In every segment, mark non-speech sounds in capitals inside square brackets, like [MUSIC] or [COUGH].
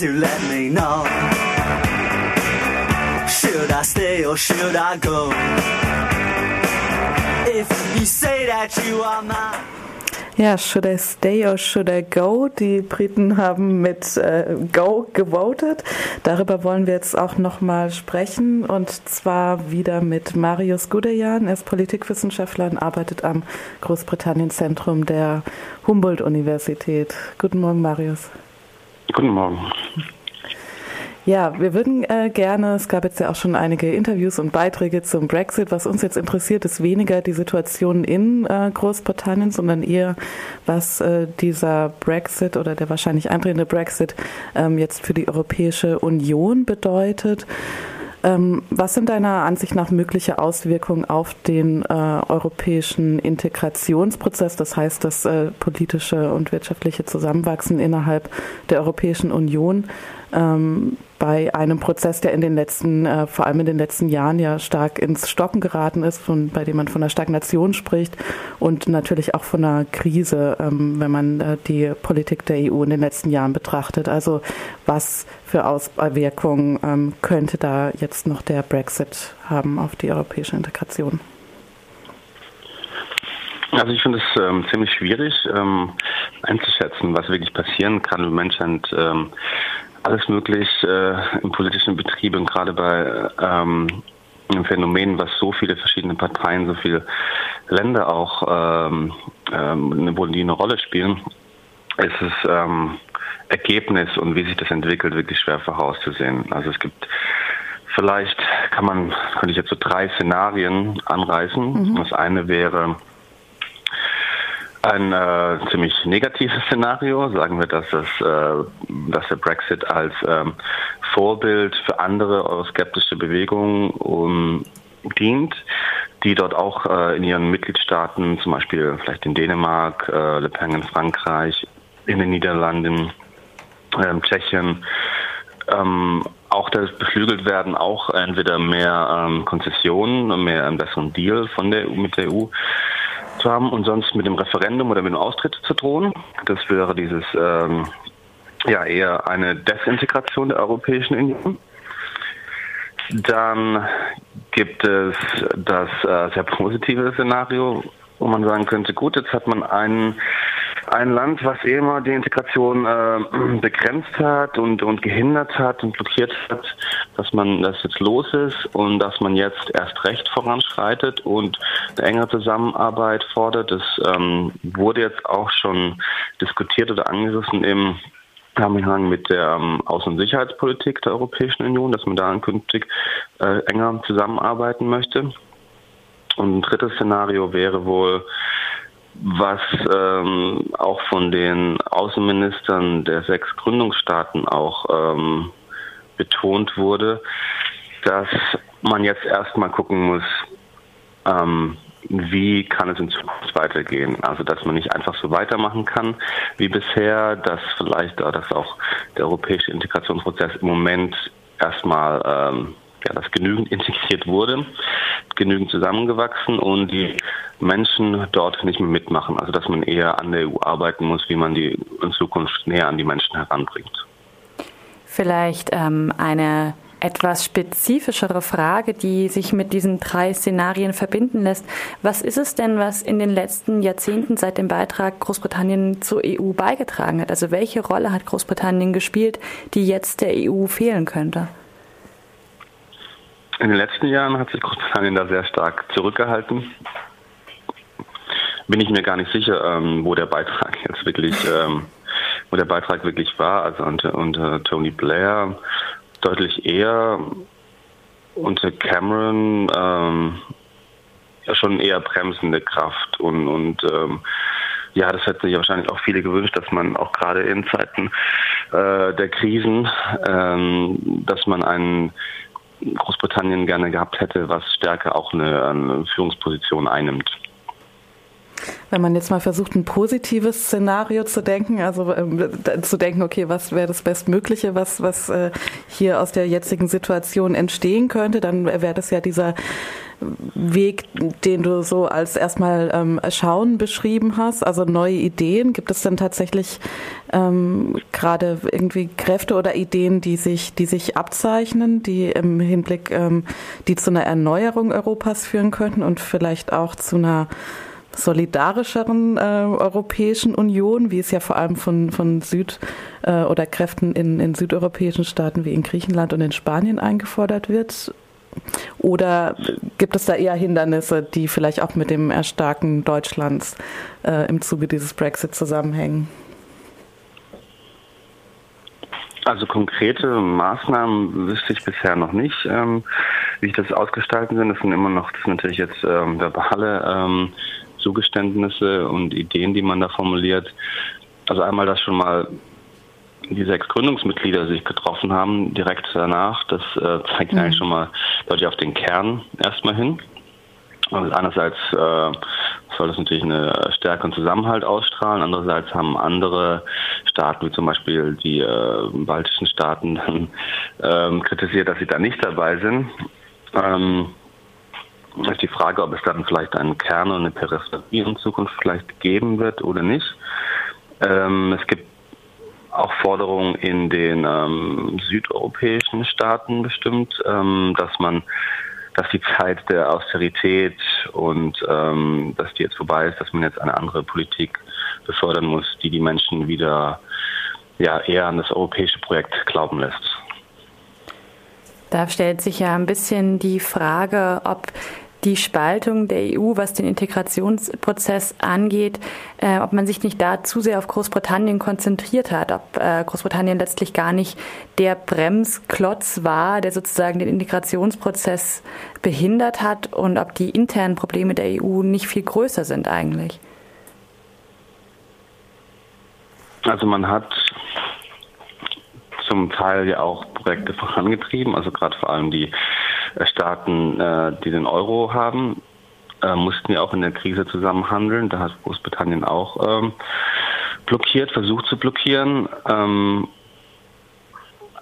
to let me know. Should I stay or should I go? If you say that you are mine. Ja, should I stay or should I go? Die Briten haben mit äh, Go gewotet. Darüber wollen wir jetzt auch nochmal sprechen und zwar wieder mit Marius Gudejan. Er ist Politikwissenschaftler und arbeitet am Großbritannien-Zentrum der Humboldt-Universität. Guten Morgen, Marius. Guten Morgen. Ja, wir würden äh, gerne, es gab jetzt ja auch schon einige Interviews und Beiträge zum Brexit. Was uns jetzt interessiert, ist weniger die Situation in äh, Großbritannien, sondern eher, was äh, dieser Brexit oder der wahrscheinlich eintretende Brexit ähm, jetzt für die Europäische Union bedeutet. Ähm, was sind deiner Ansicht nach mögliche Auswirkungen auf den äh, europäischen Integrationsprozess, das heißt das äh, politische und wirtschaftliche Zusammenwachsen innerhalb der Europäischen Union? Ähm, bei einem Prozess, der in den letzten, äh, vor allem in den letzten Jahren ja stark ins Stocken geraten ist, von, bei dem man von einer Stagnation spricht und natürlich auch von einer Krise, ähm, wenn man äh, die Politik der EU in den letzten Jahren betrachtet. Also was für Auswirkungen ähm, könnte da jetzt noch der Brexit haben auf die europäische Integration? Also ich finde es ähm, ziemlich schwierig ähm, einzuschätzen, was wirklich passieren kann, wenn Menschen ähm, alles möglich äh, im politischen Betrieb und gerade bei ähm, einem Phänomen, was so viele verschiedene Parteien, so viele Länder auch ähm, ähm, wo die eine Rolle spielen, ist es ähm, Ergebnis und wie sich das entwickelt wirklich schwer vorauszusehen. Also es gibt vielleicht kann man könnte ich jetzt so drei Szenarien anreißen. Mhm. Das eine wäre ein äh, ziemlich negatives [LAUGHS] Szenario. Sagen wir, dass, das, äh, dass der Brexit als ähm, Vorbild für andere euroskeptische Bewegungen um, dient, die dort auch äh, in ihren Mitgliedstaaten, zum Beispiel vielleicht in Dänemark, äh, Le Pen in Frankreich, in den Niederlanden, ähm, Tschechien, ähm, auch das beflügelt werden, auch entweder mehr ähm, Konzessionen, mehr einen besseren Deal von der mit der EU zu haben und sonst mit dem Referendum oder mit dem Austritt zu drohen. Das wäre dieses ähm, ja eher eine Desintegration der Europäischen Union. Dann gibt es das äh, sehr positive Szenario, wo man sagen könnte, gut, jetzt hat man einen ein Land, was eh immer die Integration äh, [CLEARS THROAT] begrenzt hat und, und gehindert hat und blockiert hat, dass man das jetzt los ist und dass man jetzt erst recht voranschreitet und eine engere Zusammenarbeit fordert. Das ähm, wurde jetzt auch schon diskutiert oder angerissen im Zusammenhang mit der ähm, Außen- und Sicherheitspolitik der Europäischen Union, dass man da künftig äh, enger zusammenarbeiten möchte. Und ein drittes Szenario wäre wohl, was ähm, auch von den Außenministern der sechs Gründungsstaaten auch ähm, betont wurde, dass man jetzt erstmal gucken muss, ähm, wie kann es in Zukunft weitergehen. Also dass man nicht einfach so weitermachen kann wie bisher, dass vielleicht dass auch der europäische Integrationsprozess im Moment erstmal ähm, ja, dass genügend integriert wurde, genügend zusammengewachsen und die Menschen dort nicht mehr mitmachen. Also dass man eher an der EU arbeiten muss, wie man die in Zukunft näher an die Menschen heranbringt. Vielleicht ähm, eine etwas spezifischere Frage, die sich mit diesen drei Szenarien verbinden lässt. Was ist es denn, was in den letzten Jahrzehnten seit dem Beitrag Großbritannien zur EU beigetragen hat? Also welche Rolle hat Großbritannien gespielt, die jetzt der EU fehlen könnte? In den letzten Jahren hat sich Großbritannien da sehr stark zurückgehalten. Bin ich mir gar nicht sicher, ähm, wo der Beitrag jetzt wirklich, ähm, wo der Beitrag wirklich war. Also unter, unter Tony Blair deutlich eher, unter Cameron ähm, ja schon eher bremsende Kraft und, und ähm, ja, das hätten sich wahrscheinlich auch viele gewünscht, dass man auch gerade in Zeiten äh, der Krisen, ähm, dass man einen Großbritannien gerne gehabt hätte, was stärker auch eine, eine Führungsposition einnimmt. Wenn man jetzt mal versucht, ein positives Szenario zu denken, also äh, zu denken, okay, was wäre das Bestmögliche, was, was äh, hier aus der jetzigen Situation entstehen könnte, dann wäre das ja dieser Weg, den du so als erstmal ähm, Schauen beschrieben hast, also neue Ideen. Gibt es denn tatsächlich ähm, gerade irgendwie Kräfte oder Ideen, die sich, die sich abzeichnen, die im Hinblick, ähm, die zu einer Erneuerung Europas führen könnten und vielleicht auch zu einer solidarischeren äh, Europäischen Union, wie es ja vor allem von, von Süd- äh, oder Kräften in, in südeuropäischen Staaten wie in Griechenland und in Spanien eingefordert wird? Oder gibt es da eher Hindernisse, die vielleicht auch mit dem Erstarken Deutschlands äh, im Zuge dieses Brexit zusammenhängen? Also konkrete Maßnahmen wüsste ich bisher noch nicht, ähm, wie ich das ausgestalten sind. Das sind immer noch, das sind natürlich jetzt ähm, verbale ähm, Zugeständnisse und Ideen, die man da formuliert. Also einmal das schon mal die sechs Gründungsmitglieder sich getroffen haben, direkt danach, das äh, zeigt mhm. eigentlich schon mal deutlich auf den Kern erstmal hin. Also einerseits äh, soll das natürlich eine Stärke und Zusammenhalt ausstrahlen, andererseits haben andere Staaten, wie zum Beispiel die äh, baltischen Staaten, dann [LAUGHS] ähm, kritisiert, dass sie da nicht dabei sind. Ähm, ist die Frage, ob es dann vielleicht einen Kern und eine Peripherie in Zukunft vielleicht geben wird oder nicht. Ähm, es gibt auch Forderungen in den ähm, südeuropäischen Staaten bestimmt, ähm, dass man, dass die Zeit der Austerität und ähm, dass die jetzt vorbei ist, dass man jetzt eine andere Politik befördern muss, die die Menschen wieder ja eher an das europäische Projekt glauben lässt. Da stellt sich ja ein bisschen die Frage, ob die Spaltung der EU, was den Integrationsprozess angeht, äh, ob man sich nicht da zu sehr auf Großbritannien konzentriert hat, ob äh, Großbritannien letztlich gar nicht der Bremsklotz war, der sozusagen den Integrationsprozess behindert hat und ob die internen Probleme der EU nicht viel größer sind eigentlich. Also man hat zum Teil ja auch Projekte vorangetrieben, also gerade vor allem die Staaten, äh, die den Euro haben, äh, mussten ja auch in der Krise zusammen handeln. Da hat Großbritannien auch ähm, blockiert, versucht zu blockieren. Ähm,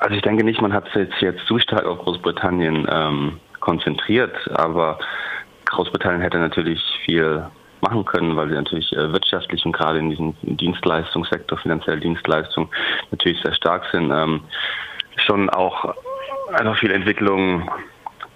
also ich denke nicht, man hat sich jetzt zu stark auf Großbritannien ähm, konzentriert, aber Großbritannien hätte natürlich viel machen können, weil sie natürlich äh, wirtschaftlich und gerade in diesem Dienstleistungssektor, finanzielle Dienstleistungen natürlich sehr stark sind, ähm, schon auch einfach viel Entwicklung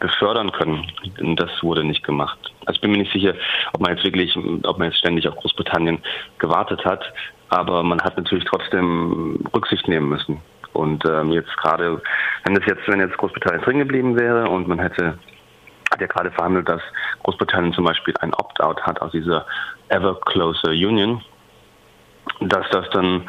befördern können. Und das wurde nicht gemacht. Also ich bin mir nicht sicher, ob man jetzt wirklich, ob man jetzt ständig auf Großbritannien gewartet hat, aber man hat natürlich trotzdem Rücksicht nehmen müssen. Und ähm, jetzt gerade, wenn das jetzt, wenn jetzt Großbritannien drin geblieben wäre und man hätte hat ja gerade verhandelt, dass Großbritannien zum Beispiel ein Opt-out hat aus dieser Ever Closer Union, dass das dann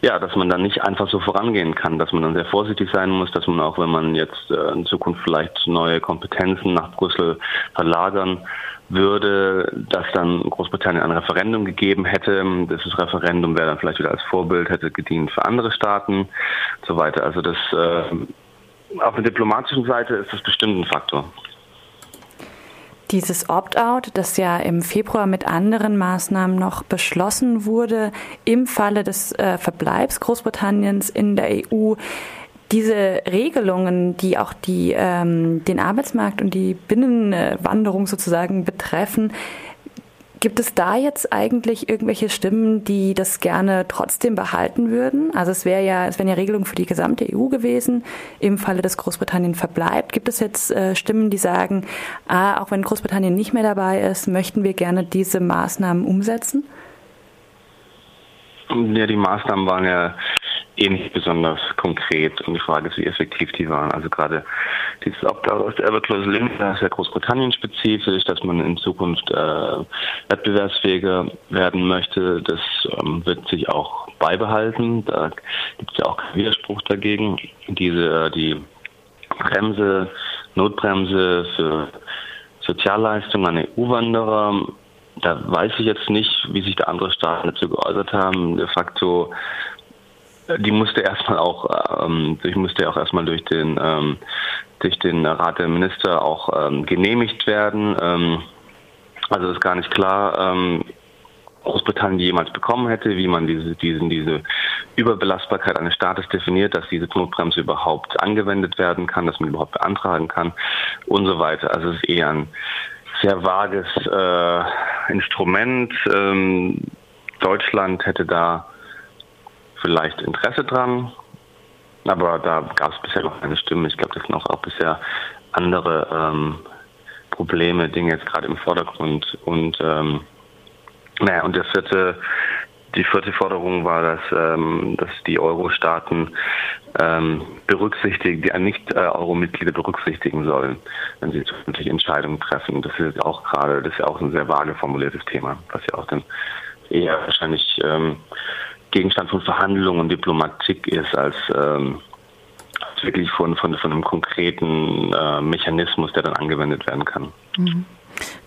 ja, dass man dann nicht einfach so vorangehen kann, dass man dann sehr vorsichtig sein muss, dass man auch, wenn man jetzt äh, in Zukunft vielleicht neue Kompetenzen nach Brüssel verlagern würde, dass dann Großbritannien ein Referendum gegeben hätte. Dieses Referendum wäre dann vielleicht wieder als Vorbild, hätte gedient für andere Staaten und so weiter. Also das äh, auf der diplomatischen Seite ist das bestimmt ein Faktor. Dieses Opt-out, das ja im Februar mit anderen Maßnahmen noch beschlossen wurde, im Falle des äh, Verbleibs Großbritanniens in der EU, diese Regelungen, die auch die, ähm, den Arbeitsmarkt und die Binnenwanderung sozusagen betreffen, Gibt es da jetzt eigentlich irgendwelche Stimmen, die das gerne trotzdem behalten würden? Also es wäre ja, es wären ja Regelungen für die gesamte EU gewesen. Im Falle, dass Großbritannien verbleibt, gibt es jetzt äh, Stimmen, die sagen, ah, auch wenn Großbritannien nicht mehr dabei ist, möchten wir gerne diese Maßnahmen umsetzen? Ja, die Maßnahmen waren ja eh nicht besonders konkret und die Frage ist, wie effektiv die waren. Also gerade dieses Opt-out aus der Everclose Link, das ist ja Großbritannien spezifisch, dass man in Zukunft äh, wettbewerbsfähiger werden möchte. Das ähm, wird sich auch beibehalten. Da gibt es ja auch keinen Widerspruch dagegen. Diese, äh, die Bremse, Notbremse für Sozialleistungen an EU-Wanderer, da weiß ich jetzt nicht, wie sich da andere Staaten dazu geäußert haben. De facto die musste erstmal auch, ähm, ich musste ja auch erstmal durch den ähm, durch den Rat der Minister auch ähm, genehmigt werden. Ähm, also ist gar nicht klar, ähm, Großbritannien jemals bekommen hätte, wie man diese, diesen, diese Überbelastbarkeit eines Staates definiert, dass diese Notbremse überhaupt angewendet werden kann, dass man überhaupt beantragen kann und so weiter. Also es ist eher ein sehr vages äh, Instrument. Ähm, Deutschland hätte da vielleicht Interesse dran, aber da gab es bisher noch keine Stimme. Ich glaube, das sind auch, auch bisher andere ähm, Probleme, Dinge jetzt gerade im Vordergrund. Und ähm, naja, und der vierte, die vierte Forderung war, dass, ähm, dass die Euro-Staaten ähm, berücksichtigen, die Nicht-Euro-Mitglieder berücksichtigen sollen, wenn sie zukünftig Entscheidungen treffen. Das ist auch gerade, das ist ja auch ein sehr vage formuliertes Thema, was ja auch dann eher wahrscheinlich ähm, Gegenstand von Verhandlungen und Diplomatik ist, als ähm, wirklich von, von, von einem konkreten äh, Mechanismus, der dann angewendet werden kann. Mhm.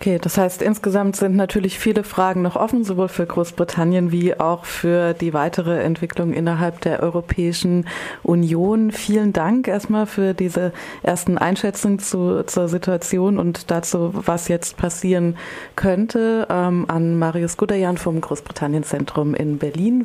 Okay, das heißt, insgesamt sind natürlich viele Fragen noch offen, sowohl für Großbritannien wie auch für die weitere Entwicklung innerhalb der Europäischen Union. Vielen Dank erstmal für diese ersten Einschätzungen zu, zur Situation und dazu, was jetzt passieren könnte, ähm, an Marius Gudayan vom Großbritannien-Zentrum in Berlin.